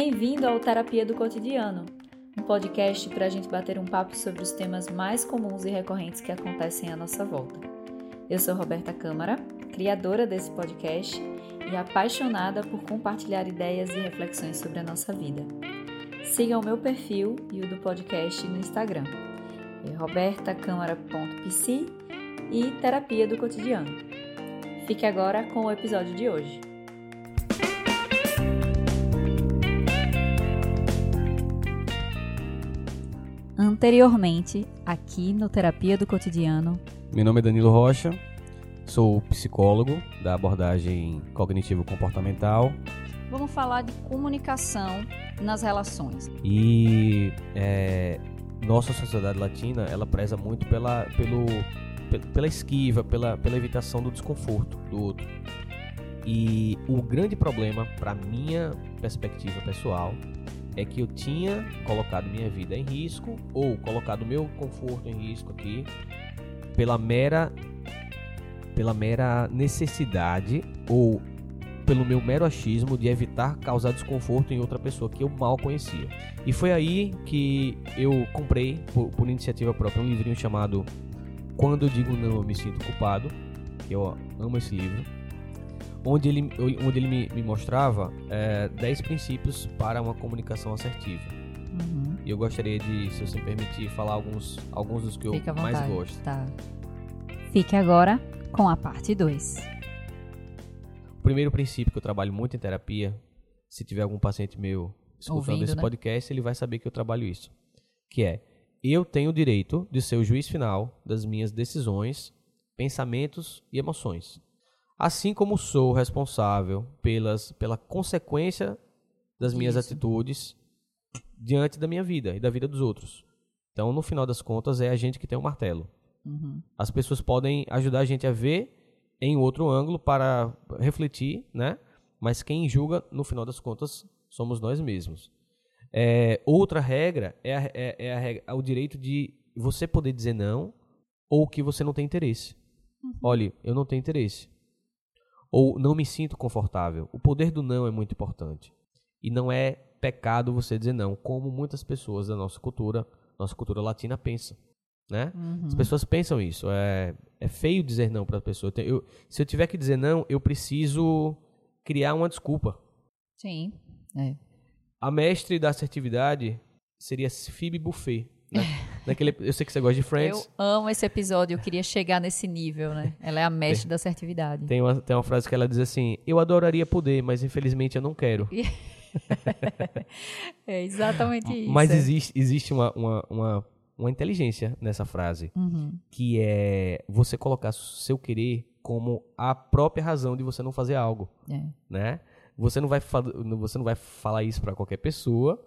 Bem-vindo ao Terapia do Cotidiano, um podcast para a gente bater um papo sobre os temas mais comuns e recorrentes que acontecem à nossa volta. Eu sou Roberta Câmara, criadora desse podcast e apaixonada por compartilhar ideias e reflexões sobre a nossa vida. Siga o meu perfil e o do podcast no Instagram, é e Terapia do Cotidiano. Fique agora com o episódio de hoje. Anteriormente, aqui no Terapia do Cotidiano. Meu nome é Danilo Rocha, sou psicólogo da abordagem cognitivo-comportamental. Vamos falar de comunicação nas relações. E é, nossa sociedade latina, ela preza muito pela, pelo, pela esquiva, pela, pela evitação do desconforto do outro. E o grande problema, para minha perspectiva pessoal, é que eu tinha colocado minha vida em risco ou colocado meu conforto em risco aqui pela mera pela mera necessidade ou pelo meu mero achismo de evitar causar desconforto em outra pessoa que eu mal conhecia. E foi aí que eu comprei, por, por iniciativa própria, um livrinho chamado Quando Eu Digo Não Eu Me Sinto Culpado. Eu amo esse livro onde ele, onde ele me, me mostrava é, 10 princípios para uma comunicação assertiva. Uhum. E eu gostaria de, se você me permitir, falar alguns, alguns dos que Fique eu mais gosto. Tá. Fique agora com a parte 2. O primeiro princípio que eu trabalho muito em terapia, se tiver algum paciente meu escutando Ouvindo, esse né? podcast, ele vai saber que eu trabalho isso. Que é, eu tenho o direito de ser o juiz final das minhas decisões, pensamentos e emoções assim como sou responsável pelas, pela consequência das minhas Isso. atitudes diante da minha vida e da vida dos outros. Então, no final das contas, é a gente que tem o martelo. Uhum. As pessoas podem ajudar a gente a ver em outro ângulo para refletir, né? Mas quem julga, no final das contas, somos nós mesmos. É, outra regra é, a, é, é, a regra, é o direito de você poder dizer não ou que você não tem interesse. Uhum. Olha, eu não tenho interesse ou não me sinto confortável. O poder do não é muito importante. E não é pecado você dizer não, como muitas pessoas da nossa cultura, nossa cultura latina pensa. Né? Uhum. As pessoas pensam isso. É, é feio dizer não para a pessoa. Eu, se eu tiver que dizer não, eu preciso criar uma desculpa. Sim. É. A mestre da assertividade seria Phoebe Buffet. Né? Naquele, eu sei que você gosta de Friends. Eu amo esse episódio, eu queria chegar nesse nível, né? Ela é a mestre tem, da assertividade. Tem uma, tem uma frase que ela diz assim: Eu adoraria poder, mas infelizmente eu não quero. é exatamente isso. Mas existe, existe uma, uma, uma, uma inteligência nessa frase, uhum. que é você colocar seu querer como a própria razão de você não fazer algo. É. Né? Você não vai, você não vai falar isso para qualquer pessoa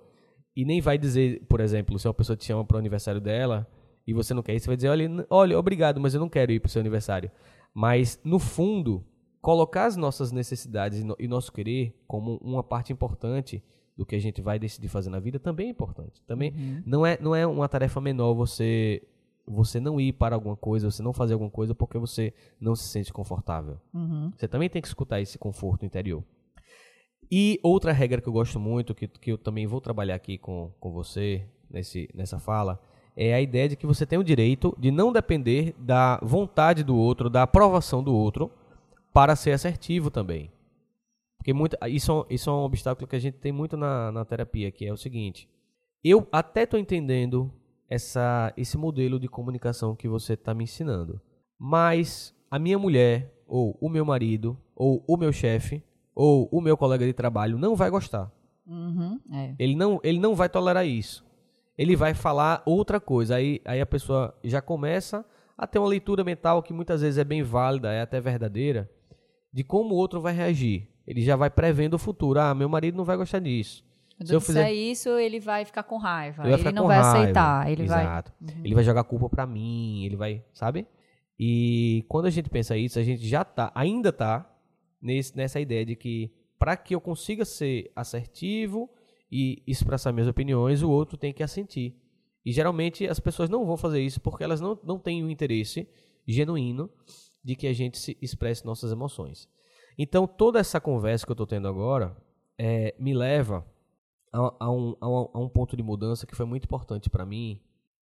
e nem vai dizer, por exemplo, se uma pessoa te chama para o aniversário dela e você não quer ir, você vai dizer, olha, olha, obrigado, mas eu não quero ir para o seu aniversário. Mas, no fundo, colocar as nossas necessidades e, no, nosso querer como uma parte importante do que a gente vai decidir fazer na vida também é importante. Também uhum. não, é, não é uma tarefa menor você você não ir para alguma coisa, você não fazer alguma coisa porque você não se sente confortável. Uhum. Você também tem que escutar esse conforto interior. E outra regra que eu gosto muito, que, que eu também vou trabalhar aqui com, com você nesse, nessa fala, é a ideia de que você tem o direito de não depender da vontade do outro, da aprovação do outro, para ser assertivo também. Porque muito, isso, isso é um obstáculo que a gente tem muito na, na terapia, que é o seguinte. Eu até estou entendendo essa, esse modelo de comunicação que você está me ensinando. Mas a minha mulher, ou o meu marido, ou o meu chefe, ou o meu colega de trabalho não vai gostar. Uhum, é. ele, não, ele não vai tolerar isso. Ele vai falar outra coisa. Aí, aí a pessoa já começa a ter uma leitura mental que muitas vezes é bem válida, é até verdadeira, de como o outro vai reagir. Ele já vai prevendo o futuro. Ah, meu marido não vai gostar disso. Quando Se eu fizer isso, ele vai ficar com raiva. Ele, ele não vai raiva. aceitar. Ele Exato. vai. Uhum. Ele vai jogar culpa para mim. Ele vai, sabe? E quando a gente pensa isso, a gente já tá, ainda tá nesse, nessa ideia de que para que eu consiga ser assertivo e expressar minhas opiniões, o outro tem que assentir. E geralmente as pessoas não vão fazer isso porque elas não, não têm o interesse genuíno de que a gente se expresse nossas emoções. Então toda essa conversa que eu estou tendo agora é, me leva a, a, um, a, um, a um ponto de mudança que foi muito importante para mim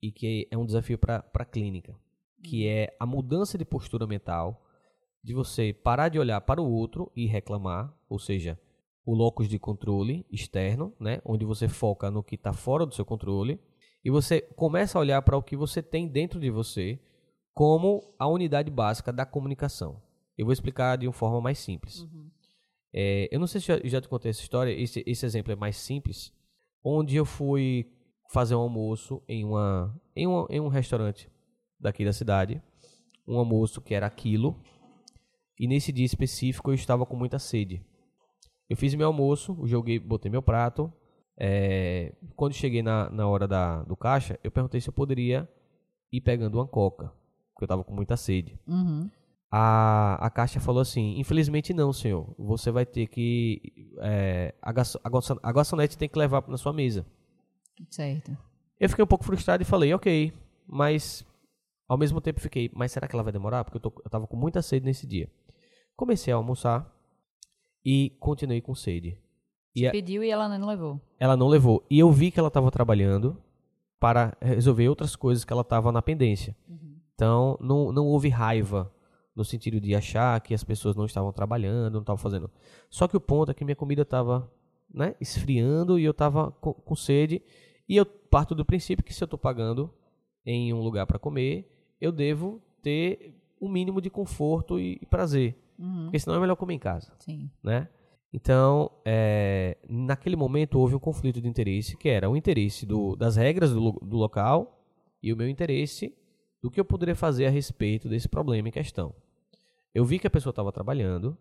e que é um desafio para a clínica, que é a mudança de postura mental, de você parar de olhar para o outro e reclamar, ou seja, o locus de controle externo, né, onde você foca no que está fora do seu controle, e você começa a olhar para o que você tem dentro de você como a unidade básica da comunicação. Eu vou explicar de uma forma mais simples. Uhum. É, eu não sei se já, já te contei essa história, esse, esse exemplo é mais simples, onde eu fui fazer um almoço em, uma, em, uma, em um restaurante daqui da cidade. Um almoço que era aquilo. E nesse dia específico eu estava com muita sede. Eu fiz meu almoço, joguei, botei meu prato. É, quando cheguei na, na hora da, do caixa, eu perguntei se eu poderia ir pegando uma coca, porque eu estava com muita sede. Uhum. A, a caixa falou assim: infelizmente não, senhor. Você vai ter que. É, a, garçonete tem que levar na sua mesa. Certo. Eu fiquei um pouco frustrado e falei, ok, mas ao mesmo tempo fiquei, mas será que ela vai demorar? Porque eu, tô, eu tava com muita sede nesse dia. Comecei a almoçar e continuei com sede. E a, pediu e ela não levou. Ela não levou. E eu vi que ela estava trabalhando para resolver outras coisas que ela estava na pendência. Uhum. Então, não, não houve raiva no sentido de achar que as pessoas não estavam trabalhando, não estavam fazendo. Só que o ponto é que minha comida estava né, esfriando e eu estava com, com, sede. E eu parto do princípio que se eu estou pagando em um lugar para comer, eu devo ter um mínimo de conforto e, e prazer. Uhum. Porque senão é melhor comer em casa. Sim. Né? Então, é, naquele momento houve um conflito de interesse, que era o interesse do, das regras do, do local e o meu interesse do que eu poderia fazer a respeito desse problema em questão. Eu vi que a pessoa estava trabalhando,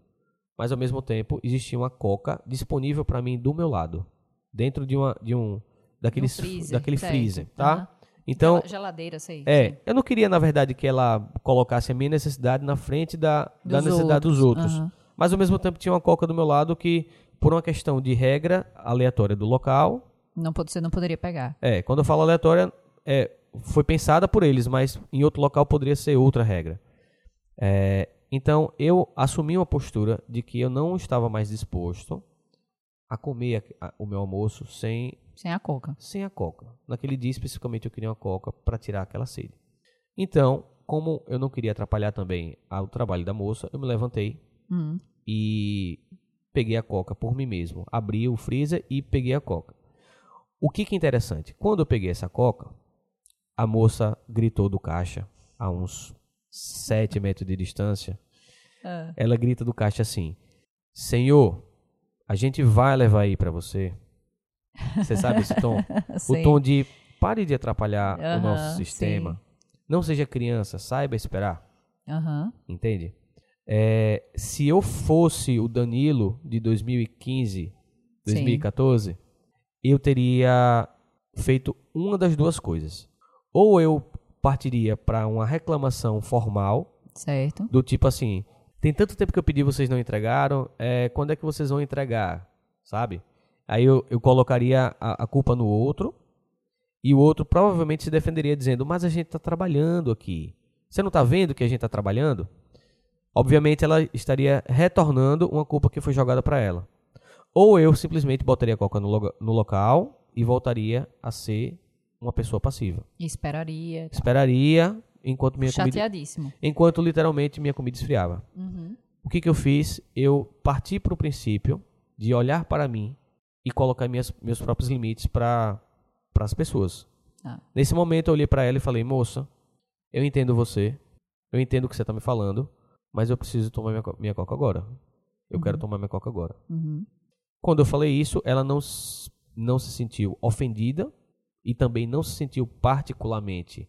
mas ao mesmo tempo existia uma coca disponível para mim do meu lado, dentro de uma de um daqueles freezer, daquele certo. freezer, tá? Uhum. Então, geladeira, sei. É, sim. eu não queria na verdade que ela colocasse a minha necessidade na frente da, dos da necessidade outros. dos outros. Uhum. Mas ao mesmo tempo tinha uma coca do meu lado que por uma questão de regra aleatória do local, não você não poderia pegar. É, quando eu falo aleatória, é, foi pensada por eles, mas em outro local poderia ser outra regra. É, então eu assumi uma postura de que eu não estava mais disposto a comer a, a, o meu almoço sem sem a coca. Sem a coca. Naquele dia especificamente eu queria uma coca para tirar aquela sede. Então, como eu não queria atrapalhar também o trabalho da moça, eu me levantei hum. e peguei a coca por mim mesmo. Abri o freezer e peguei a coca. O que, que é interessante? Quando eu peguei essa coca, a moça gritou do caixa a uns 7 metros de distância. Ah. Ela grita do caixa assim: Senhor, a gente vai levar aí para você. Você sabe esse tom? o tom de pare de atrapalhar o nosso sistema. Sim. Não seja criança, saiba esperar. Uh -huh. Entende? É, se eu fosse o Danilo de 2015, 2014, sim. eu teria feito uma das duas coisas. Ou eu partiria para uma reclamação formal. Certo. Do tipo assim, tem tanto tempo que eu pedi vocês não entregaram, é, quando é que vocês vão entregar? Sabe? Aí eu, eu colocaria a, a culpa no outro e o outro provavelmente se defenderia dizendo, mas a gente está trabalhando aqui. Você não está vendo que a gente está trabalhando? Obviamente ela estaria retornando uma culpa que foi jogada para ela. Ou eu simplesmente botaria a coca no, no local e voltaria a ser uma pessoa passiva. Esperaria. Tá. Esperaria enquanto minha Chateadíssimo. comida... Enquanto literalmente minha comida esfriava. Uhum. O que, que eu fiz? Eu parti para o princípio de olhar para mim e colocar minhas, meus próprios limites para as pessoas. Ah. Nesse momento eu olhei para ela e falei, moça, eu entendo você, eu entendo o que você está me falando, mas eu preciso tomar minha, minha coca agora. Eu uhum. quero tomar minha coca agora. Uhum. Quando eu falei isso, ela não, não se sentiu ofendida e também não se sentiu particularmente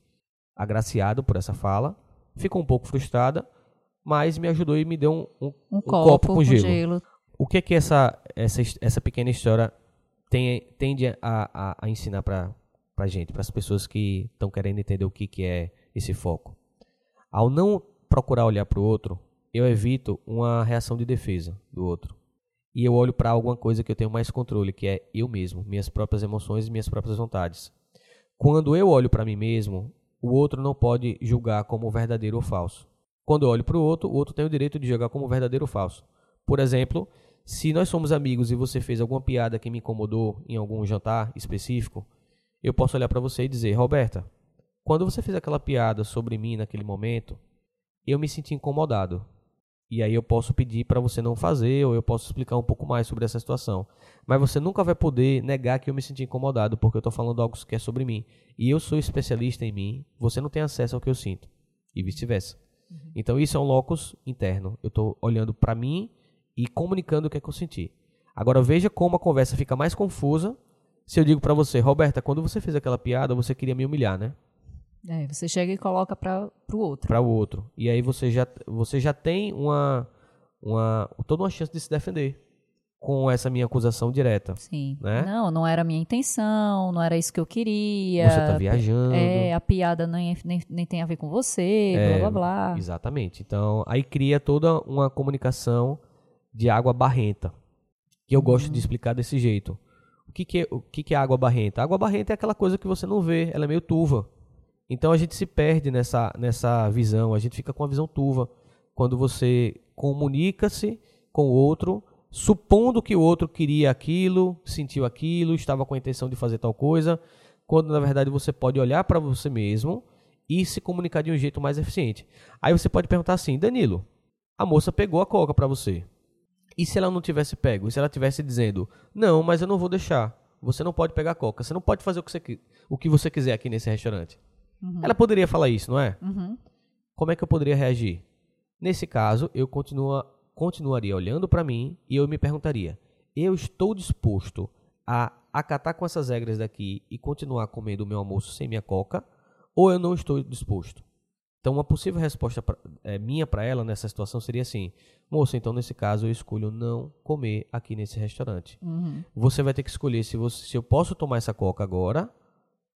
agraciado por essa fala, ficou um pouco frustrada, mas me ajudou e me deu um, um, um, um copo, copo, com, gelo. gelo. O que é que essa, essa, essa pequena história tem, tende a, a, a ensinar para a gente, para as pessoas que estão querendo entender o que, que é esse foco? Ao não procurar olhar para o outro, eu evito uma reação de defesa do outro e eu olho para alguma coisa que eu tenho mais controle, que é eu mesmo, minhas próprias emoções e minhas próprias vontades. Quando eu olho para mim mesmo, o outro não pode julgar como verdadeiro ou falso. Quando eu olho para o outro, o outro tem o direito de julgar como verdadeiro ou falso. Por exemplo, Se nós somos amigos e você fez alguma piada que me incomodou em algum jantar específico, eu posso olhar para você e dizer, Roberta, quando você fez aquela piada sobre mim naquele momento, eu me senti incomodado. E aí eu posso pedir para você não fazer, ou eu posso explicar um pouco mais sobre essa situação. Mas você nunca vai poder negar que eu me senti incomodado, porque eu estou falando algo que é sobre mim. E eu sou especialista em mim, você não tem acesso ao que eu sinto. E vice-versa. Uhum. Então isso é um locus interno. Eu estou olhando para mim e comunicando o que é que eu senti. Agora veja como a conversa fica mais confusa se eu digo para você, Roberta, quando você fez aquela piada, você queria me humilhar, né? É, você chega e coloca para o outro. Para o outro. E aí você já, você já tem uma, uma, toda uma chance de se defender com essa minha acusação direta. Sim. Né? Não, não era a minha intenção, não era isso que eu queria. Você tá viajando. É, a piada nem, nem, nem tem a ver com você, é, blá blá blá. Exatamente. Então, aí cria toda uma comunicação de água barrenta. Que eu gosto de explicar desse jeito. O que, que, é, o que, que é água barrenta? Água barrenta é aquela coisa que você não vê, ela é meio turva. Então a gente se perde nessa, nessa visão, a gente fica com a visão turva quando você comunica-se com o outro, supondo que o outro queria aquilo, sentiu aquilo, estava com a intenção de fazer tal coisa, quando na verdade você pode olhar para você mesmo e se comunicar de um jeito mais eficiente. Aí você pode perguntar assim, Danilo, a moça pegou a coca para você. E se ela não tivesse pego? E se ela tivesse dizendo, não, mas eu não vou deixar. Você não pode pegar coca. Você não pode fazer o que você, o que você quiser aqui nesse restaurante. Uhum. Ela poderia falar isso, não é? Uhum. Como é que eu poderia reagir? Nesse caso, eu continua, continuaria olhando para mim e eu me perguntaria: eu estou disposto a acatar com essas regras daqui e continuar comendo o meu almoço sem minha coca? Ou eu não estou disposto? Então, uma possível resposta pra, é, minha para ela nessa situação seria assim: moça, então nesse caso eu escolho não comer aqui nesse restaurante. Uhum. Você vai ter que escolher se, você, se eu posso tomar essa coca agora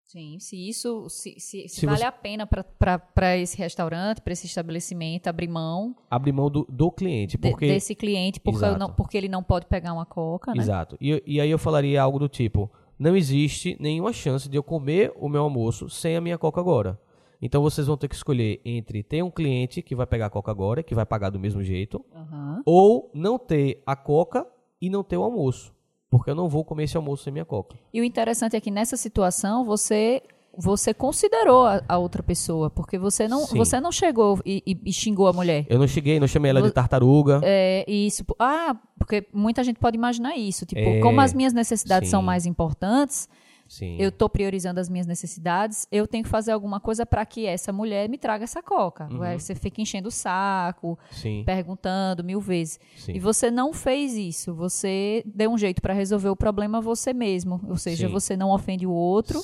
Sim, se isso se, se, se, vale você... a pena para esse restaurante, para esse estabelecimento, abrir mão. Abrir mão do, do cliente. Porque... De, desse cliente, porque, não, porque ele não pode pegar uma coca, né? Exato. E, e aí eu falaria algo do tipo: não existe nenhuma chance de eu comer o meu almoço sem a minha coca agora. Então vocês vão ter que escolher entre ter um cliente que vai pegar a coca agora, que vai pagar do mesmo jeito, uhum. ou não ter a coca e não ter o almoço porque eu não vou comer esse almoço sem minha coca. E o interessante é que nessa situação você você considerou a, a outra pessoa, porque você não você não chegou e, e, xingou a mulher. Eu não cheguei, não chamei ela de tartaruga. É isso. Ah, porque muita gente pode imaginar isso, tipo, é, como as minhas necessidades sim. são mais importantes, Sim. Eu estou priorizando as minhas necessidades, eu tenho que fazer alguma coisa para que essa mulher me traga essa coca. Uhum. Você fica enchendo o saco, Sim. perguntando mil vezes. Sim. E você não fez isso. Você deu um jeito para resolver o problema você mesmo. Ou seja, você não ofende o outro,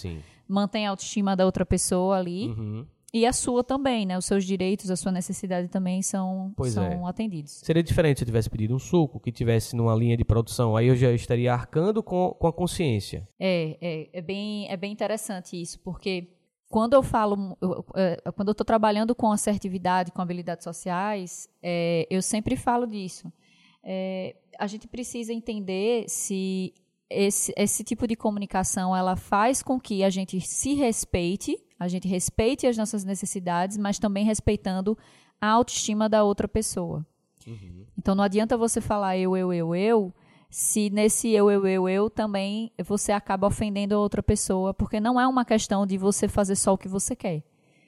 mantém a autoestima da outra pessoa ali. Uhum. E a sua também, né? Os seus direitos, a sua necessidade também são, são é. atendidos. Seria diferente se eu tivesse pedido um suco, que tivesse numa linha de produção. Aí eu já estaria arcando com, com a consciência. É, é, é, bem, é bem interessante isso, porque quando eu falo, eu, é, quando eu estou trabalhando com assertividade, com habilidades sociais, é, eu sempre falo disso. É, a gente precisa entender se esse, esse tipo de comunicação ela faz com que a gente se respeite a gente respeite as nossas necessidades, mas também respeitando a autoestima da outra pessoa. Uhum. Então não adianta você falar eu, eu, eu, eu, se nesse eu, eu, eu, eu também você acaba ofendendo a outra pessoa, porque não é uma questão de você fazer só o que você quer.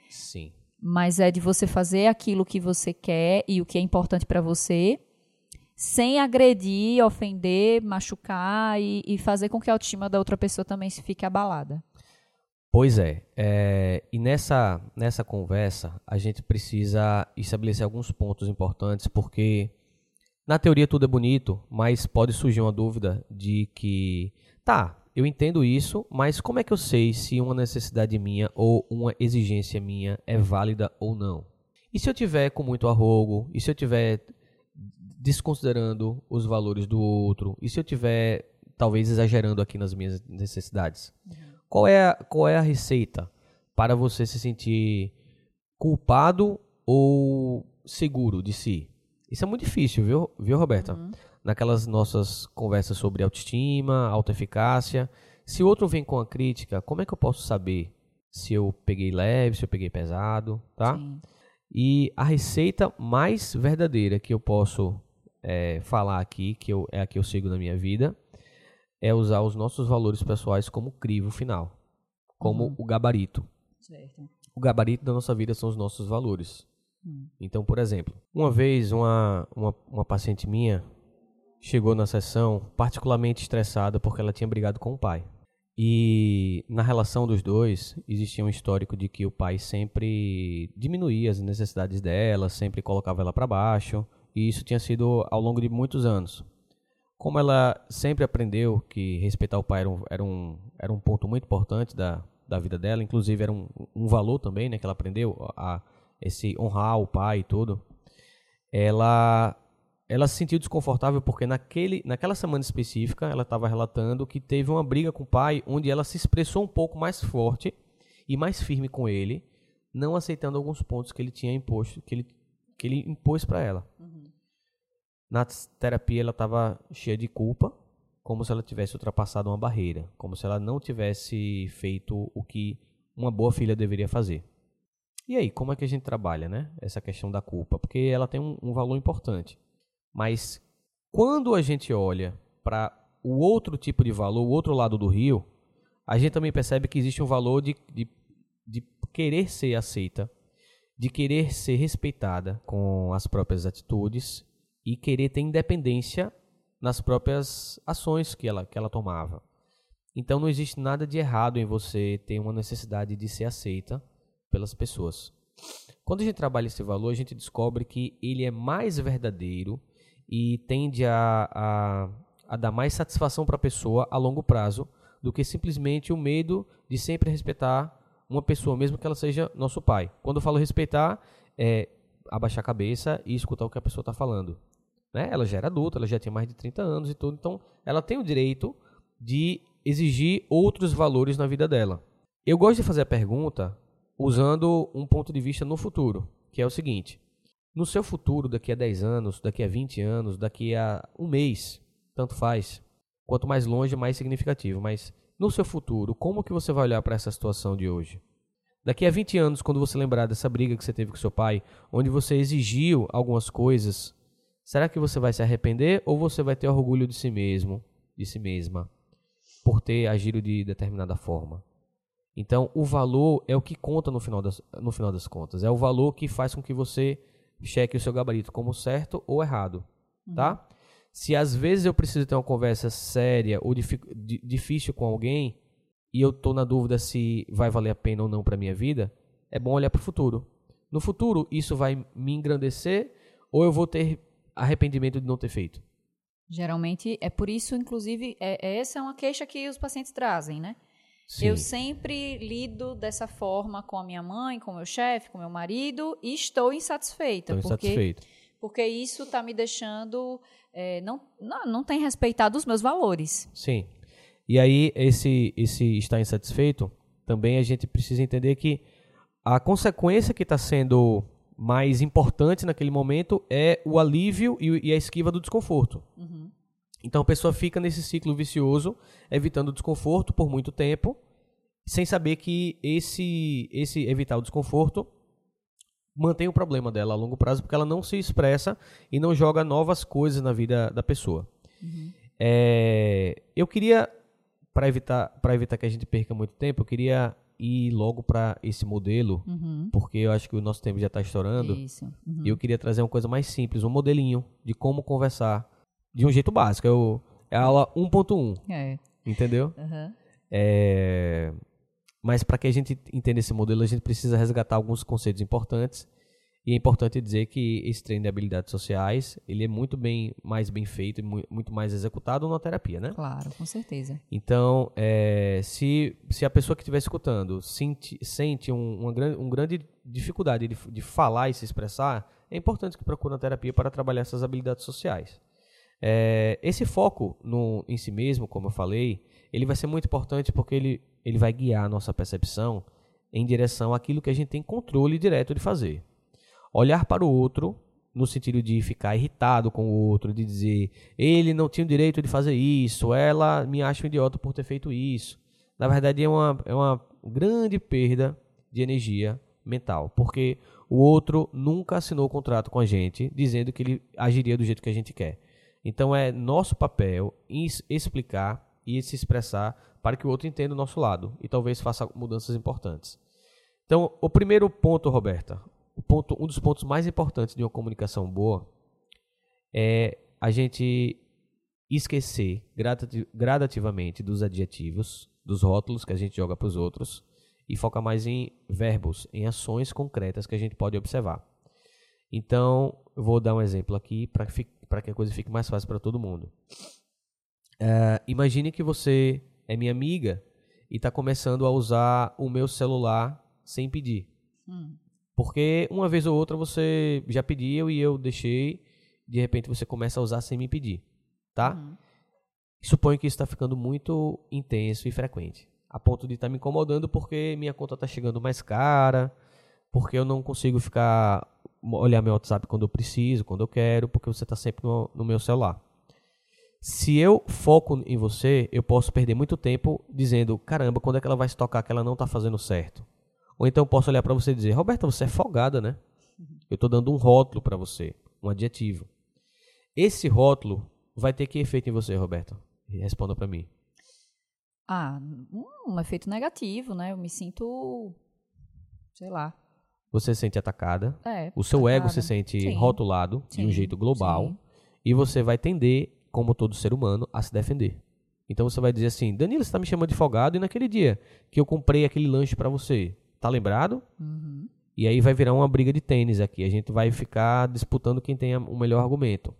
Sim. Mas é de você fazer aquilo que você quer e o que é importante para você, sem agredir, ofender, machucar e, e fazer com que a autoestima da outra pessoa também se fique abalada. Pois é, é, e nessa, nessa conversa a gente precisa estabelecer alguns pontos importantes, porque na teoria tudo é bonito, mas pode surgir uma dúvida de que, tá, eu entendo isso, mas como é que eu sei se uma necessidade minha ou uma exigência minha é válida ou não? E se eu tiver com muito arrogo? E se eu tiver desconsiderando os valores do outro? E se eu tiver talvez exagerando aqui nas minhas necessidades? Uhum. Qual é, a, qual é a receita para você se sentir culpado ou seguro de si? Isso é muito difícil, viu, viu Roberta? Uhum. Naquelas nossas conversas sobre autoestima, autoeficácia. Se o outro vem com a crítica, como é que eu posso saber se eu peguei leve, se eu peguei pesado, tá? Sim. E a receita mais verdadeira que eu posso é, falar aqui, que eu, é a que eu sigo na minha vida, é usar os nossos valores pessoais como crivo final, como uhum. o gabarito. Certo. O gabarito da nossa vida são os nossos valores. Uhum. Então, por exemplo, uma vez uma, uma, uma paciente minha chegou na sessão particularmente estressada porque ela tinha brigado com o pai. E na relação dos dois existia um histórico de que o pai sempre diminuía as necessidades dela, sempre colocava ela para baixo, e isso tinha sido ao longo de muitos anos. Como ela sempre aprendeu que respeitar o pai era um, era um, era um ponto muito importante da, da vida dela, inclusive era um, um valor também né, que ela aprendeu, a, esse honrar o pai e tudo, ela, ela se sentiu desconfortável porque naquele, naquela semana específica ela estava relatando que teve uma briga com o pai onde ela se expressou um pouco mais forte e mais firme com ele, não aceitando alguns pontos que ele tinha imposto, que ele, que ele impôs para ela. Na terapia ela estava cheia de culpa, como se ela tivesse ultrapassado uma barreira, como se ela não tivesse feito o que uma boa filha deveria fazer. E aí, como é que a gente trabalha, né? Essa questão da culpa, porque ela tem um, um valor importante. Mas quando a gente olha para o outro tipo de valor, o outro lado do rio, a gente também percebe que existe um valor de, de, de querer ser aceita, de querer ser respeitada com as próprias atitudes e querer ter independência nas próprias ações que ela, que ela tomava. Então não existe nada de errado em você ter uma necessidade de ser aceita pelas pessoas. Quando a gente trabalha esse valor, a gente descobre que ele é mais verdadeiro e tende a, a, a dar mais satisfação para a pessoa a longo prazo do que simplesmente o medo de sempre respeitar uma pessoa, mesmo que ela seja nosso pai. Quando eu falo respeitar, é abaixar a cabeça e escutar o que a pessoa está falando. Né? Ela já era adulta, ela já tinha mais de 30 anos e tudo, então ela tem o direito de exigir outros valores na vida dela. Eu gosto de fazer a pergunta usando um ponto de vista no futuro, que é o seguinte: no seu futuro, daqui a 10 anos, daqui a 20 anos, daqui a um mês, tanto faz. Quanto mais longe, mais significativo. Mas no seu futuro, como que você vai olhar para essa situação de hoje? Daqui a 20 anos, quando você lembrar dessa briga que você teve com seu pai, onde você exigiu algumas coisas Será que você vai se arrepender ou você vai ter orgulho de si mesmo, de si mesma, por ter agido de determinada forma? Então, o valor é o que conta no final das, no final das contas. É o valor que faz com que você cheque o seu gabarito como certo ou errado, uhum. tá? Se às vezes eu preciso ter uma conversa séria ou difícil com alguém e eu tô na dúvida se vai valer a pena ou não para minha vida, é bom olhar para o futuro. No futuro, isso vai me engrandecer ou eu vou ter arrependimento de não ter feito. Geralmente é por isso, inclusive, é, é, essa é uma queixa que os pacientes trazem, né? Sim. Eu sempre lido dessa forma com a minha mãe, com o meu chefe, com o meu marido e estou insatisfeita. Estou porque, insatisfeito. Porque isso está me deixando. É, não, não, não tem respeitado os meus valores. Sim. E aí, esse, esse estar insatisfeito, também a gente precisa entender que a consequência que está sendo mais importante naquele momento é o alívio e, a esquiva do desconforto. Uhum. Então a pessoa fica nesse ciclo vicioso, evitando o desconforto por muito tempo, sem saber que esse, esse evitar o desconforto mantém o problema dela a longo prazo, porque ela não se expressa e não joga novas coisas na vida da pessoa. Uhum. É, eu queria, para evitar, evitar que a gente perca muito tempo, eu queria ir logo para esse modelo, uhum. porque eu acho que o nosso tempo já está estourando. Isso. Uhum. E eu queria trazer uma coisa mais simples, um modelinho de como conversar de um jeito básico. Eu, é a aula 1.1. É. Entendeu? Uhum. É, mas para que a gente entenda esse modelo, a gente precisa resgatar alguns conceitos importantes e é importante dizer que esse treino de habilidades sociais, ele é muito bem mais bem feito e muito mais executado na terapia, né? Claro, com certeza. Então, é, se, se a pessoa que estiver escutando sente, sente um, uma, grande, um grande dificuldade de, de falar e se expressar, é importante que procure uma terapia para trabalhar essas habilidades sociais. É, esse foco no, em si mesmo, como eu falei, ele vai ser muito importante porque ele, ele vai guiar a nossa percepção em direção àquilo que a gente tem controle direto de fazer olhar para o outro no sentido de ficar irritado com o outro, de dizer ele não tinha o direito de fazer isso, ela me acha um idiota por ter feito isso. Na verdade, é uma, é uma grande perda de energia mental, porque o outro nunca assinou o contrato com a gente dizendo que ele agiria do jeito que a gente quer. Então é nosso papel explicar e se expressar para que o outro entenda o nosso lado e talvez faça mudanças importantes. Então, o primeiro ponto, Roberta, ponto, um dos pontos mais importantes de uma comunicação boa é a gente esquecer gradativamente dos adjetivos, dos rótulos que a gente joga para os outros e foca mais em verbos, em ações concretas que a gente pode observar. Então, eu vou dar um exemplo aqui para que a coisa fique mais fácil para todo mundo. Uh, imagine que você é minha amiga e está começando a usar o meu celular sem pedir. Hum. Porque uma vez ou outra você já pediu e eu deixei, de repente você começa a usar sem me pedir, tá? Uhum. Suponho que isso está ficando muito intenso e frequente, a ponto de estar tá me incomodando porque minha conta está chegando mais cara, porque eu não consigo ficar olhar meu WhatsApp quando eu preciso, quando eu quero, porque você está sempre no, no meu celular. Se eu foco em você, eu posso perder muito tempo dizendo, caramba, quando é que ela vai se tocar que ela não está fazendo certo? Ou então eu posso olhar para você e dizer, Roberta, você é folgada, né? Eu estou dando um rótulo para você, um adjetivo. Esse rótulo vai ter que efeito em você, Roberta? Responda para mim. Ah, um efeito negativo, né? Eu me sinto, sei lá. Você se sente atacada. É, o seu atacada. ego se sente Sim. rotulado Sim. de um jeito global. Sim. E você vai tender, como todo ser humano, a se defender. Então você vai dizer assim, Danilo, você está me chamando de folgado e naquele dia que eu comprei aquele lanche para você, Tá lembrado? Uhum. E aí vai virar uma briga de tênis aqui. A gente vai ficar disputando quem tem o melhor argumento.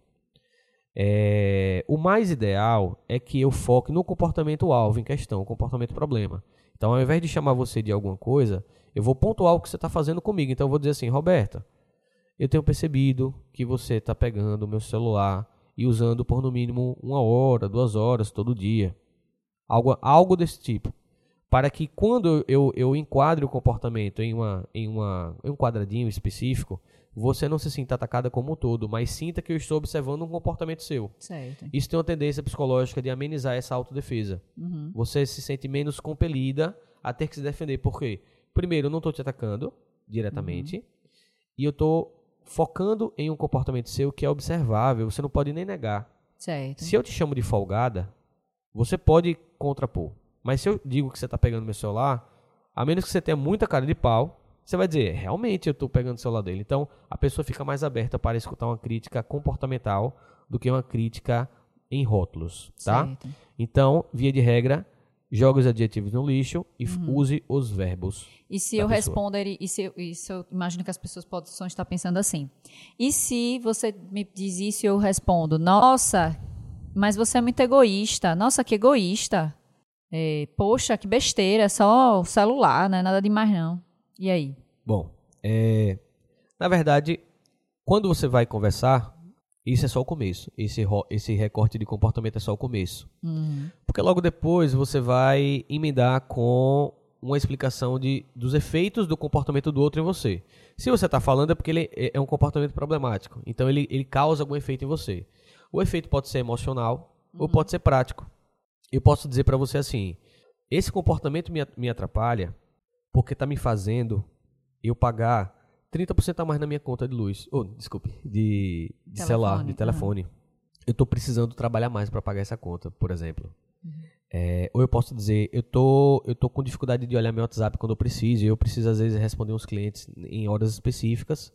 É, o mais ideal é que eu foque no comportamento alvo em questão, o comportamento problema. Então, ao invés de chamar você de alguma coisa, eu vou pontuar o que você está fazendo comigo. Então, eu vou dizer assim, Roberta, eu tenho percebido que você está pegando o meu celular e usando por no mínimo uma hora, duas horas todo dia. Algo, algo desse tipo para que quando eu, eu enquadre o comportamento em, uma, em, uma, em um quadradinho específico, você não se sinta atacada como um todo, mas sinta que eu estou observando um comportamento seu. Certo. Isso tem uma tendência psicológica de amenizar essa autodefesa. Uhum. Você se sente menos compelida a ter que se defender. Por quê? Primeiro, eu não estou te atacando diretamente, uhum. e eu estou focando em um comportamento seu que é observável, você não pode nem negar. Certo. Se eu te chamo de folgada, você pode contrapor. Mas se eu digo que você está pegando meu celular, a menos que você tenha muita cara de pau, você vai dizer, realmente eu estou pegando o celular dele. Então, a pessoa fica mais aberta para escutar uma crítica comportamental do que uma crítica em rótulos, tá? Certo. Então, via de regra, jogue os adjetivos no lixo e uhum. use os verbos. E se eu responder, e se, e se eu imagino que as pessoas possam estar pensando assim, e se você me diz isso e eu respondo, nossa, mas você é muito egoísta, nossa, que egoísta. É, poxa, que besteira, só o celular, não é nada demais não. E aí? Bom, é, na verdade, quando você vai conversar, isso é só o começo. Esse, esse recorte de comportamento é só o começo. Uhum. Porque logo depois você vai emendar com uma explicação de, dos efeitos do comportamento do outro em você. Se você está falando é porque ele é, é um comportamento problemático. Então ele, ele causa algum efeito em você. O efeito pode ser emocional uhum. ou pode ser prático eu posso dizer para você assim: esse comportamento me, atrapalha porque está me fazendo eu pagar 30% a mais na minha conta de luz. Ou, oh, desculpe, de, de celular, de telefone. Uhum. Eu estou precisando trabalhar mais para pagar essa conta, por exemplo. Uhum. É, ou eu posso dizer, eu tô, eu tô com dificuldade de olhar meu WhatsApp quando eu preciso, e eu preciso às vezes responder uns clientes em horas específicas,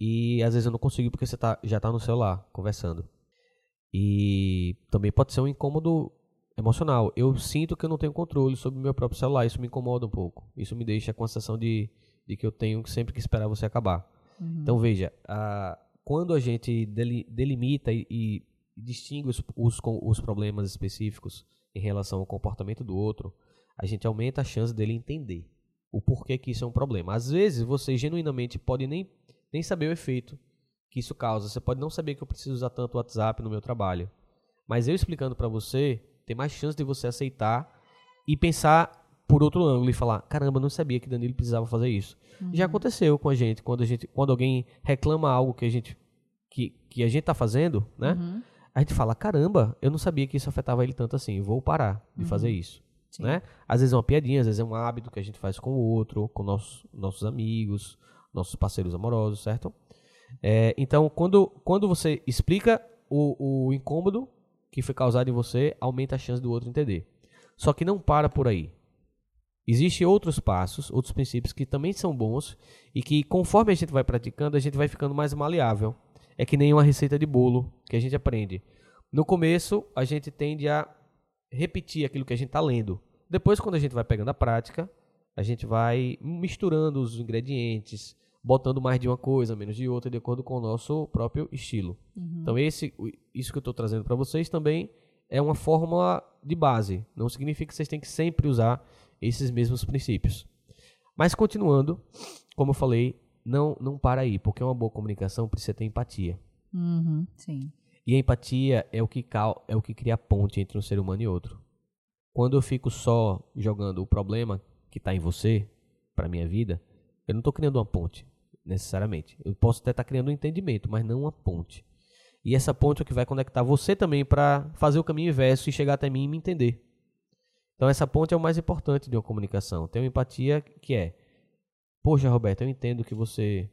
e às vezes eu não consigo porque você tá, já está no celular conversando. E também pode ser um incômodo emocional. Eu sinto que eu não tenho controle sobre o meu próprio celular. Isso me incomoda um pouco. Isso me deixa com a sensação de, de que eu tenho sempre que esperar você acabar. Uhum. Então, veja, a, quando a gente delimita e, e distingue os, os, os problemas específicos em relação ao comportamento do outro, a gente aumenta a chance dele entender o porquê que isso é um problema. Às vezes, você genuinamente pode nem, nem saber o efeito que isso causa. Você pode não saber que eu preciso usar tanto o WhatsApp no meu trabalho. Mas eu explicando para você, tem mais chance de você aceitar e pensar por outro ângulo e falar, caramba, não sabia que Danilo precisava fazer isso. Uhum. Já aconteceu com a gente, quando a gente, quando alguém reclama algo que a gente que, que a gente tá fazendo, né? Uhum. A gente fala, caramba, eu não sabia que isso afetava ele tanto assim, vou parar de uhum. fazer isso. Né? Às vezes é uma piadinha, às vezes é um hábito que a gente faz com o outro, com nossos, nossos amigos, nossos parceiros amorosos, certo? É, então, quando, quando você explica o, o incômodo que foi causado em você, aumenta a chance do outro entender. Só que não para por aí. Existem outros passos, outros princípios que também são bons e que, conforme a gente vai praticando, a gente vai ficando mais maleável. É que nem uma receita de bolo que a gente aprende. No começo, a gente tende a repetir aquilo que a gente está lendo. Depois, quando a gente vai pegando a prática, a gente vai misturando os ingredientes, botando mais de uma coisa, menos de outra, de acordo com o nosso próprio estilo. Uhum. Então, esse, isso que eu estou trazendo para vocês também é uma fórmula de base. Não significa que vocês têm que sempre usar esses mesmos princípios. Mas continuando, como eu falei, não, não para aí, porque uma boa comunicação precisa ter empatia. Uhum, sim. E a empatia é o que é o que cria a ponte entre um ser humano e outro. Quando eu fico só jogando o problema que está em você para minha vida, eu não estou criando uma ponte necessariamente. Eu posso até estar tá criando um entendimento, mas não uma ponte. E essa ponte é o que vai conectar você também para fazer o caminho inverso e chegar até mim e me entender. Então essa ponte é o mais importante de uma comunicação. Tem uma empatia que é, poxa, Roberto, eu entendo que você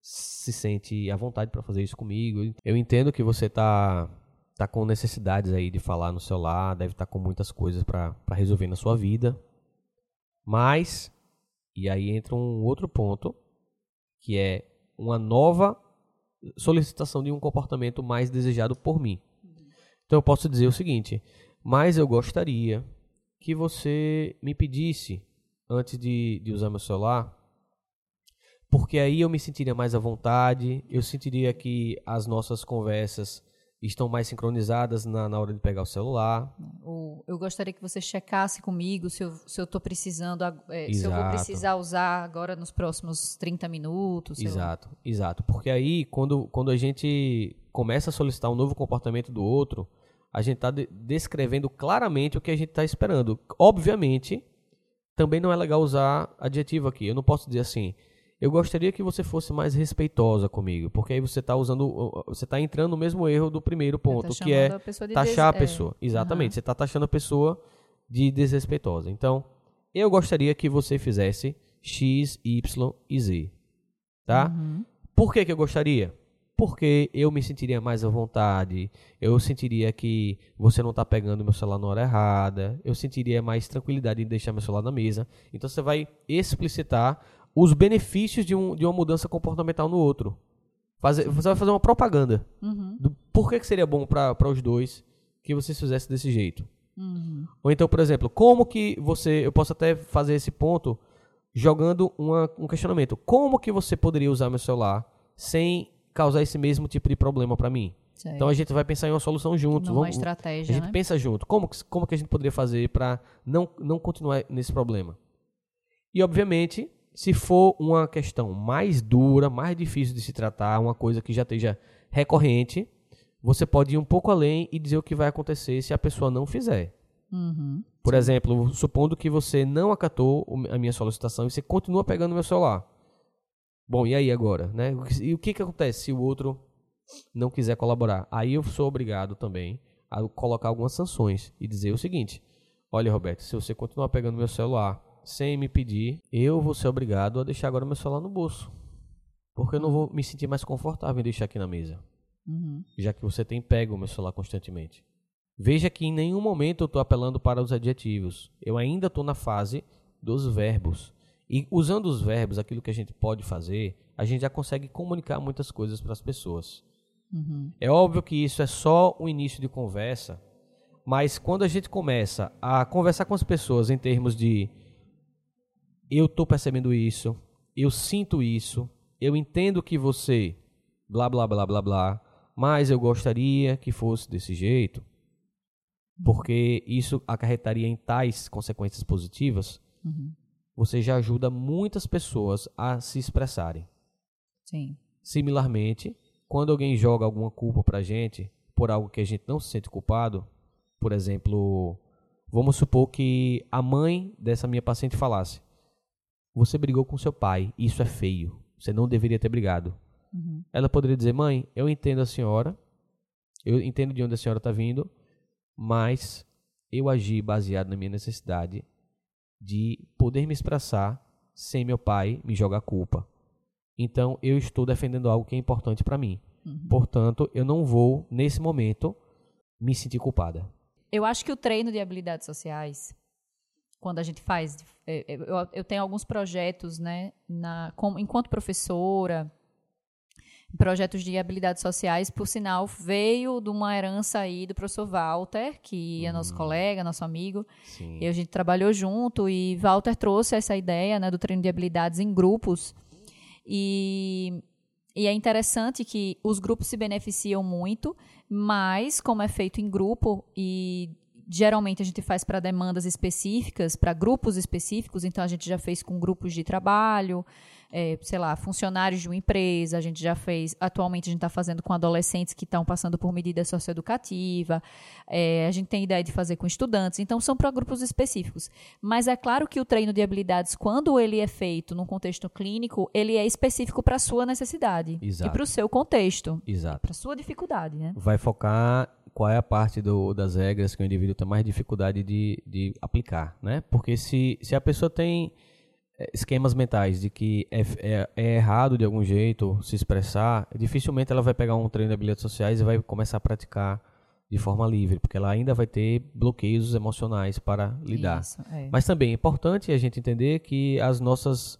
se sente à vontade para fazer isso comigo. Eu entendo que você tá tá com necessidades aí de falar no celular, deve estar tá com muitas coisas para resolver na sua vida. Mas e aí entra um outro ponto, que é uma nova solicitação de um comportamento mais desejado por mim. Então eu posso dizer o seguinte: mas eu gostaria que você me pedisse antes de, de usar meu celular porque aí eu me sentiria mais à vontade, eu sentiria que as nossas conversas estão mais sincronizadas na, na hora de pegar o celular. Ou eu gostaria que você checasse comigo se eu estou precisando, é, se eu vou precisar usar agora nos próximos 30 minutos. Exato, exato. Porque aí, quando, quando a gente começa a solicitar um novo comportamento do outro, a gente está de descrevendo claramente o que a gente está esperando. Obviamente, também não é legal usar adjetivo aqui. Eu não posso dizer assim, eu gostaria que você fosse mais respeitosa comigo, porque aí você está usando, você está entrando no mesmo erro do primeiro ponto, tá que é a taxar des... a pessoa. É. Exatamente, uhum. você está taxando a pessoa de desrespeitosa. Então, eu gostaria que você fizesse X, Y e Z, tá? Uhum. Por que que eu gostaria? Porque eu me sentiria mais à vontade, eu sentiria que você não está pegando meu celular na hora errada, eu sentiria mais tranquilidade em deixar meu celular na mesa. Então você vai explicitar os benefícios de, um, de uma mudança comportamental no outro. Fazer, você vai fazer uma propaganda. Uhum. Do por que, que seria bom para os dois que você fizesse desse jeito. Uhum. Ou então, por exemplo, como que você. Eu posso até fazer esse ponto jogando uma, um questionamento. Como que você poderia usar meu celular sem causar esse mesmo tipo de problema para mim? Sei. Então a gente vai pensar em uma solução juntos. Uma Vamos, estratégia. A gente né? pensa junto. Como, como que a gente poderia fazer para não, não continuar nesse problema? E obviamente se for uma questão mais dura, mais difícil de se tratar, uma coisa que já esteja recorrente, você pode ir um pouco além e dizer o que vai acontecer se a pessoa não fizer. Uhum. Por exemplo, supondo que você não acatou a minha solicitação e você continua pegando meu celular. Bom, e aí agora? Né? E o que, que acontece se o outro não quiser colaborar? Aí eu sou obrigado também a colocar algumas sanções e dizer o seguinte: olha, Roberto, se você continuar pegando meu celular sem me pedir, eu vou ser obrigado a deixar agora meu celular no bolso. Porque eu não vou me sentir mais confortável em deixar aqui na mesa. Uhum. Já que você tem pego o meu celular constantemente. Veja que em nenhum momento eu estou apelando para os adjetivos. Eu ainda estou na fase dos verbos. E usando os verbos, aquilo que a gente pode fazer, a gente já consegue comunicar muitas coisas para as pessoas. Uhum. É óbvio que isso é só o início de conversa, mas quando a gente começa a conversar com as pessoas em termos de eu estou percebendo isso, eu sinto isso, eu entendo que você blá blá blá blá blá, mas eu gostaria que fosse desse jeito, porque isso acarretaria em tais consequências positivas. Uhum. Você já ajuda muitas pessoas a se expressarem. Sim. Similarmente, quando alguém joga alguma culpa pra gente por algo que a gente não se sente culpado, por exemplo, vamos supor que a mãe dessa minha paciente falasse: você brigou com seu pai, isso é feio. Você não deveria ter brigado. Uhum. Ela poderia dizer: Mãe, eu entendo a senhora, eu entendo de onde a senhora está vindo, mas eu agi baseado na minha necessidade de poder me expressar sem meu pai me jogar culpa. Então, eu estou defendendo algo que é importante para mim. Uhum. Portanto, eu não vou, nesse momento, me sentir culpada. Eu acho que o treino de habilidades sociais, quando a gente faz. É, é, eu, eu tenho alguns projetos, né, na, como, enquanto professora, projetos de habilidades sociais, por sinal, veio de uma herança aí do professor Walter, que é nosso hum. colega, nosso amigo. Sim. E a gente trabalhou junto e Walter trouxe essa ideia né, do treino de habilidades em grupos. E, e é interessante que os grupos se beneficiam muito, mas como é feito em grupo e geralmente a gente faz para demandas específicas, para grupos específicos, então a gente já fez com grupos de trabalho, é, sei lá, funcionários de uma empresa, a gente já fez, atualmente a gente está fazendo com adolescentes que estão passando por medida socioeducativa, é, a gente tem ideia de fazer com estudantes, então são para grupos específicos. Mas é claro que o treino de habilidades, quando ele é feito num contexto clínico, ele é específico para a sua necessidade Exato. e para o seu contexto, para a sua dificuldade. Né? Vai focar qual é a parte do, das regras que o indivíduo tem mais dificuldade de, de aplicar, né? Porque se, se a pessoa tem é, esquemas mentais de que é, é, é, errado de algum jeito se expressar, dificilmente ela vai pegar um treino de habilidades sociais e vai começar a praticar de forma livre, porque ela ainda vai ter bloqueios emocionais para lidar. Isso, é. Mas também é importante a gente entender que as nossas,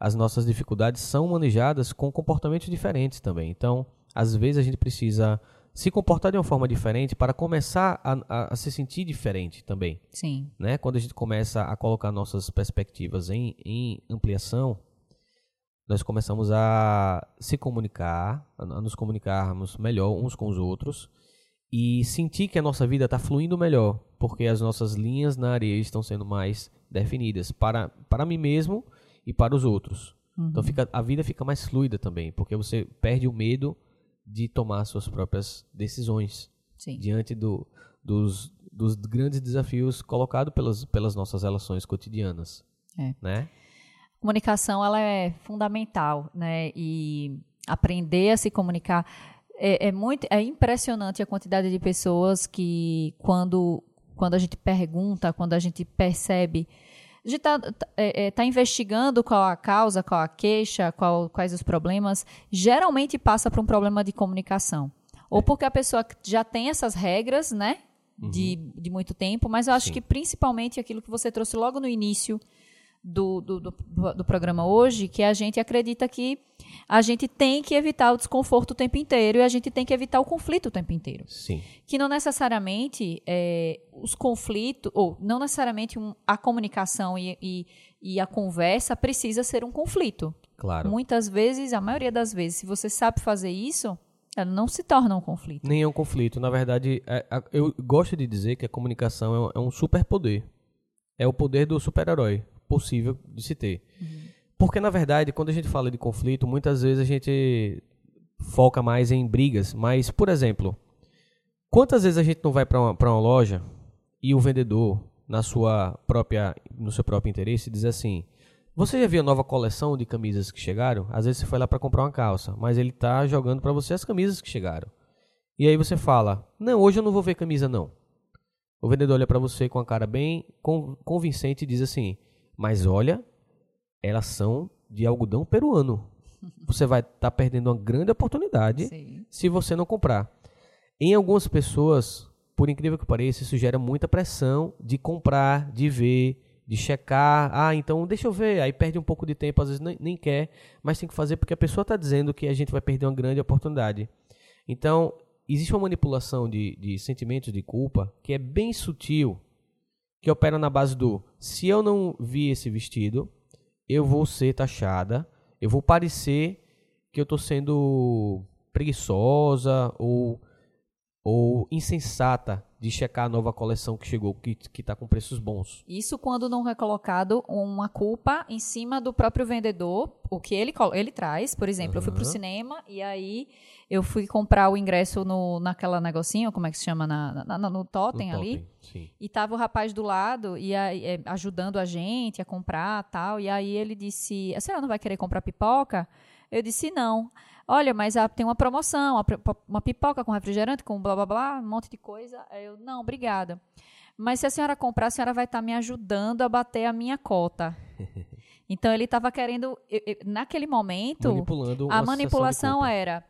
as nossas dificuldades são manejadas com comportamentos diferentes também. Então, às vezes a gente precisa se comportar de uma forma diferente para começar a, a, a, se sentir diferente também. Sim. Né? Quando a gente começa a colocar nossas perspectivas em, em ampliação, nós começamos a se comunicar, a, a nos comunicarmos melhor uns com os outros e sentir que a nossa vida está fluindo melhor, porque as nossas linhas na areia estão sendo mais definidas para, para mim mesmo e para os outros. Então uhum. Então fica, a vida fica mais fluida também, porque você perde o medo de tomar suas próprias decisões Sim. diante do, dos, dos grandes desafios colocados pelas, pelas nossas relações cotidianas. É. Né? A comunicação ela é fundamental, né? E aprender a se comunicar é, é, muito é impressionante a quantidade de pessoas que quando quando a gente pergunta, quando a gente percebe a gente está é, é, tá investigando qual a causa, qual a queixa, qual, quais os problemas. Geralmente passa por um problema de comunicação. Ou é. porque a pessoa já tem essas regras, né? Uhum. De, de muito tempo, mas eu acho Sim. que principalmente aquilo que você trouxe logo no início, do, do, do, do, programa hoje, que a gente acredita que a gente tem que evitar o desconforto o tempo inteiro e a gente tem que evitar o conflito o tempo inteiro. Sim. Que não necessariamente é, os conflitos, ou não necessariamente um, a comunicação e, e, e, a conversa precisa ser um conflito. Claro. Muitas vezes, a maioria das vezes, se você sabe fazer isso, ela não se torna um conflito. Nem é um conflito. Na verdade, é, é, eu gosto de dizer que a comunicação é um, é um superpoder. É o poder do super-herói possível de se ter. Uhum. Porque, na verdade, quando a gente fala de conflito, muitas vezes a gente foca mais em brigas. Mas, por exemplo, quantas vezes a gente não vai para uma, uma loja e o vendedor, na sua própria, no seu próprio interesse, diz assim: Você já viu a nova coleção de camisas que chegaram? Às vezes você foi lá para comprar uma calça, mas ele está jogando para você as camisas que chegaram. E aí você fala: Não, hoje eu não vou ver camisa, não. O vendedor olha para você com a cara bem convincente e diz assim: mas olha, elas são de algodão peruano. Você vai estar tá perdendo uma grande oportunidade Sim. se você não comprar. Em algumas pessoas, por incrível que pareça, isso gera muita pressão de comprar, de ver, de checar. Ah, então deixa eu ver. Aí perde um pouco de tempo, às vezes nem, nem quer, mas tem que fazer porque a pessoa está dizendo que a gente vai perder uma grande oportunidade. Então, existe uma manipulação de, de sentimentos de culpa que é bem sutil que opera na base do se eu não vi esse vestido, eu vou ser taxada, eu vou parecer que eu estou sendo preguiçosa ou, ou insensata de checar a nova coleção que chegou, que está com preços bons. Isso quando não é colocado uma culpa em cima do próprio vendedor, o que ele, ele traz. Por exemplo, uhum. eu fui para o cinema e aí eu fui comprar o ingresso no, naquela negocinho, como é que se chama, na, na no totem no ali. Totem, e tava o rapaz do lado e aí, é, ajudando a gente a comprar tal. E aí ele disse, a senhora não vai querer comprar pipoca? Eu disse, não. Olha, mas a, tem uma promoção, uma pipoca com refrigerante, com blá blá blá, um monte de coisa. Eu, não, obrigada. mas se a senhora comprar, a senhora vai estar tá me ajudando a bater a minha cota. Então ele estava querendo, naquele momento, a manipulação era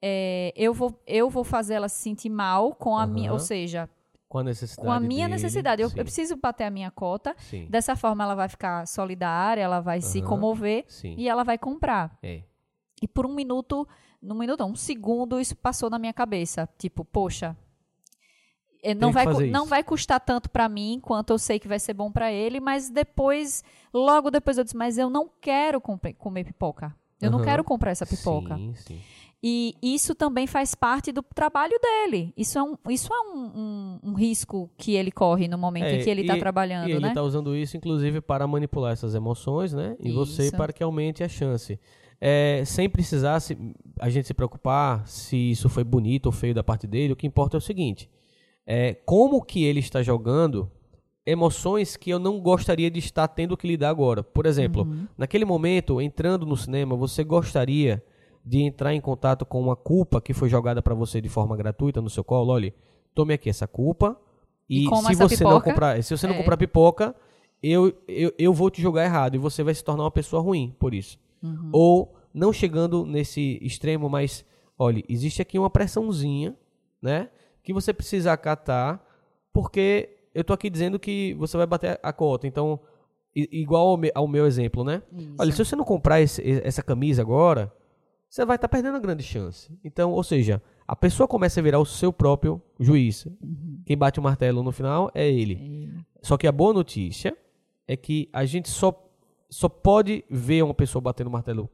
é, eu vou eu vou fazer ela se sentir mal com a uhum. minha, ou seja, com a necessidade com a minha dele, necessidade. Eu, eu, preciso bater a minha cota. Sim. Dessa forma ela vai ficar solidária, ela vai uhum. se comover Sim. e ela vai comprar. É. E por um minuto, num minuto, não, um segundo, isso passou na minha cabeça, tipo, poxa, é, não vai, não vai custar tanto para mim quanto eu sei que vai ser bom para ele, mas depois, logo depois eu disse, mas eu não quero comer pipoca. Eu uhum. não quero comprar essa pipoca. Sim, sim. E isso também faz parte do trabalho dele. Isso é um, isso é um, um, um risco que ele corre no momento é, em que ele está trabalhando. E ele está né? usando isso, inclusive, para manipular essas emoções, né? E isso. você para que aumente a chance. É, sem precisar se, a gente se preocupar se isso foi bonito ou feio da parte dele, o que importa é o seguinte: é, como que ele está jogando emoções que eu não gostaria de estar tendo que lidar agora. Por exemplo, uhum. naquele momento, entrando no cinema, você gostaria de entrar em contato com uma culpa que foi jogada para você de forma gratuita no seu colo? Olha, tome aqui essa culpa e, e se você pipoca? não comprar, se você não é. comprar pipoca, eu, eu, eu vou te jogar errado e você vai se tornar uma pessoa ruim por isso. Uhum. Ou não chegando nesse extremo, mas olha, existe aqui uma pressãozinha, né? que você precisa acatar, porque eu tô aqui dizendo que você vai bater a cota. Então, igual ao, ao meu exemplo, né? Isso. Olha, se você não comprar esse, essa camisa agora, você vai estar tá perdendo a grande chance. Então, ou seja, a pessoa começa a virar o seu próprio juiz. Uhum. Quem bate o martelo no final é ele. é ele. Só que a boa notícia é que a gente só, só pode ver uma pessoa batendo martelo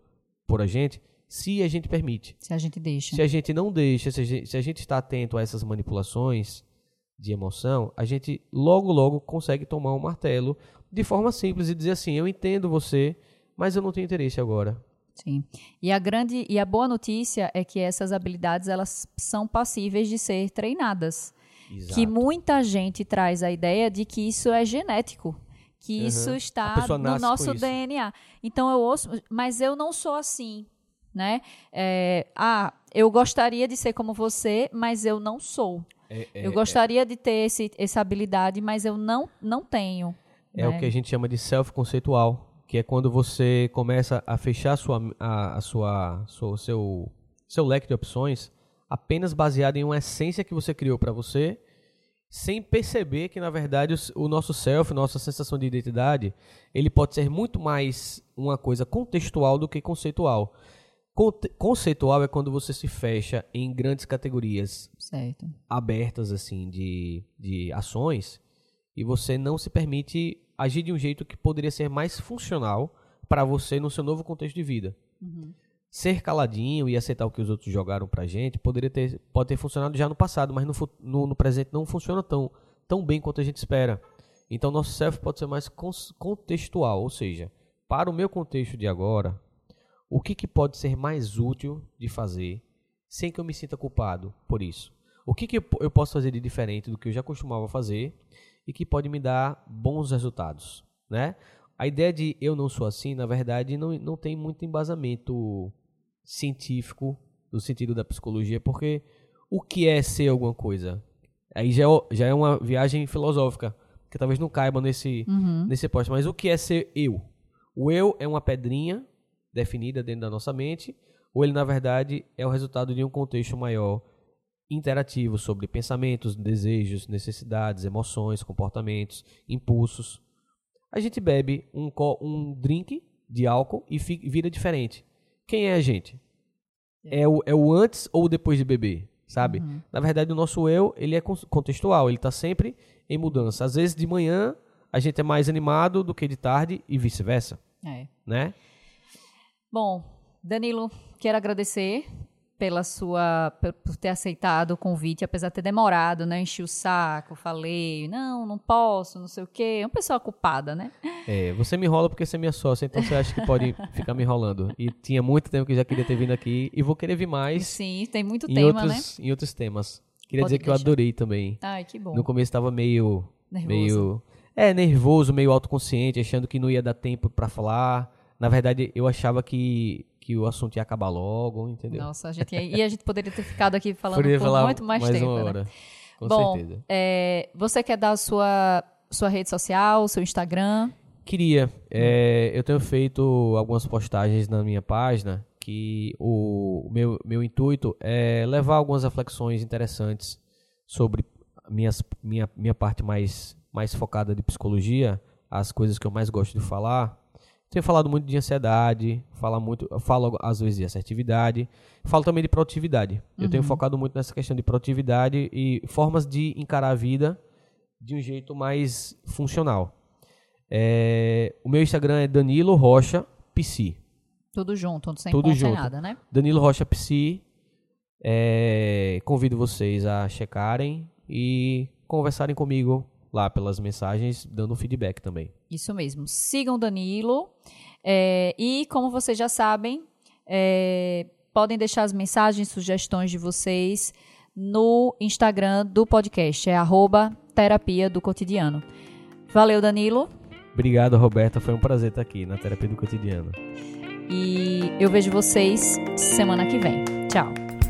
por a gente se a gente permite. Se a gente deixa. Se a gente não deixa, se a gente, se a gente está atento a essas manipulações de emoção, a gente logo, logo consegue tomar um martelo de forma simples e dizer assim: eu entendo você, mas eu não tenho interesse agora. Sim. E a grande e a boa notícia é que essas habilidades elas são passíveis de ser treinadas. Exato. Que muita gente traz a ideia de que isso é genético, que uhum. isso está no nosso DNA. Então eu ouço, mas eu não sou assim né? É, ah, eu gostaria de ser como você, mas eu não sou. É, é, eu gostaria de ter esse, essa habilidade, mas eu não, não tenho. É né? o que a gente chama de self-conceitual, que é quando você começa a fechar sua, a, a sua, sua, seu, seu leque de opções apenas baseado em uma essência que você criou para você, sem perceber que, na verdade, o, o nosso self, nossa sensação de identidade, ele pode ser muito mais uma coisa contextual do que conceitual. Conceitual é quando você se fecha em grandes categorias certo. abertas assim de, de ações e você não se permite agir de um jeito que poderia ser mais funcional para você no seu novo contexto de vida. Uhum. Ser caladinho e aceitar o que os outros jogaram pra gente poderia ter, pode ter funcionado já no passado, mas no, no, no presente não funciona tão, tão bem quanto a gente espera. Então nosso self pode ser mais contextual, ou seja, para o meu contexto de agora, o que, que pode ser mais útil de fazer sem que eu me sinta culpado por isso? O que, que eu posso fazer de diferente do que eu já costumava fazer e que pode me dar bons resultados, né? A ideia de eu não sou assim, na verdade, não, não tem muito embasamento científico no sentido da psicologia, porque o que é ser alguma coisa? Aí já, é já é uma viagem filosófica, que talvez não caiba nesse, uhum. nesse posto, mas o que é ser eu? O eu é uma pedrinha definida dentro da nossa mente, ou ele, na verdade, é o resultado de um contexto maior interativo sobre pensamentos, desejos, necessidades, emoções, comportamentos, impulsos. A gente bebe um, um drink de álcool e fica, vira diferente. Quem é a gente? É o, é o antes ou depois de beber, sabe? Uhum. Na verdade, o nosso eu, ele é contextual, ele está sempre em mudança. Às vezes, de manhã, a gente é mais animado do que de tarde e vice-versa. É. Né? Bom, Danilo, quero agradecer pela sua por ter aceitado o convite, apesar de ter demorado, né? Enchi o saco, falei, não, não posso, não sei o quê. É uma pessoa culpada, né? É, você me enrola porque você é minha sócia, então você acha que pode ficar me enrolando. E tinha muito tempo que eu já queria ter vindo aqui e vou querer vir mais. Sim, tem muito tema, outros, né? Em outros temas. Queria pode dizer deixar. que eu adorei também. Ai, que bom. No começo estava meio nervoso. meio é, nervoso, meio autoconsciente, achando que não ia dar tempo para falar. Na verdade, eu achava que, que o assunto ia acabar logo, entendeu? Nossa, a gente ia, e a gente poderia ter ficado aqui falando por muito mais, mais tempo. Uma né? hora. Né? Com Bom, certeza. É, você quer dar a sua, sua rede social, seu Instagram? Queria. É, eu tenho feito algumas postagens na minha página que o meu, meu intuito é levar algumas reflexões interessantes sobre minhas, minha, minha parte mais, mais focada de psicologia, as coisas que eu mais gosto de falar. Tenho falado muito de ansiedade, falo muito, falo às vezes de assertividade, falo também de produtividade. Uhum. Eu tenho uhum. focado muito nessa questão de produtividade e formas de encarar a vida de um jeito mais funcional. É, o meu Instagram é Danilo Rocha Psi. Tudo junto, sem Tudo junto. nada, né? Danilo Rocha Psi. É, convido vocês a checarem e conversarem comigo lá pelas mensagens, dando feedback também. Isso mesmo. Sigam Danilo. É, e, como vocês já sabem, é, podem deixar as mensagens, sugestões de vocês no Instagram do podcast. É arroba terapia do cotidiano. Valeu, Danilo. Obrigado, Roberta. Foi um prazer estar aqui na Terapia do Cotidiano. E eu vejo vocês semana que vem. Tchau.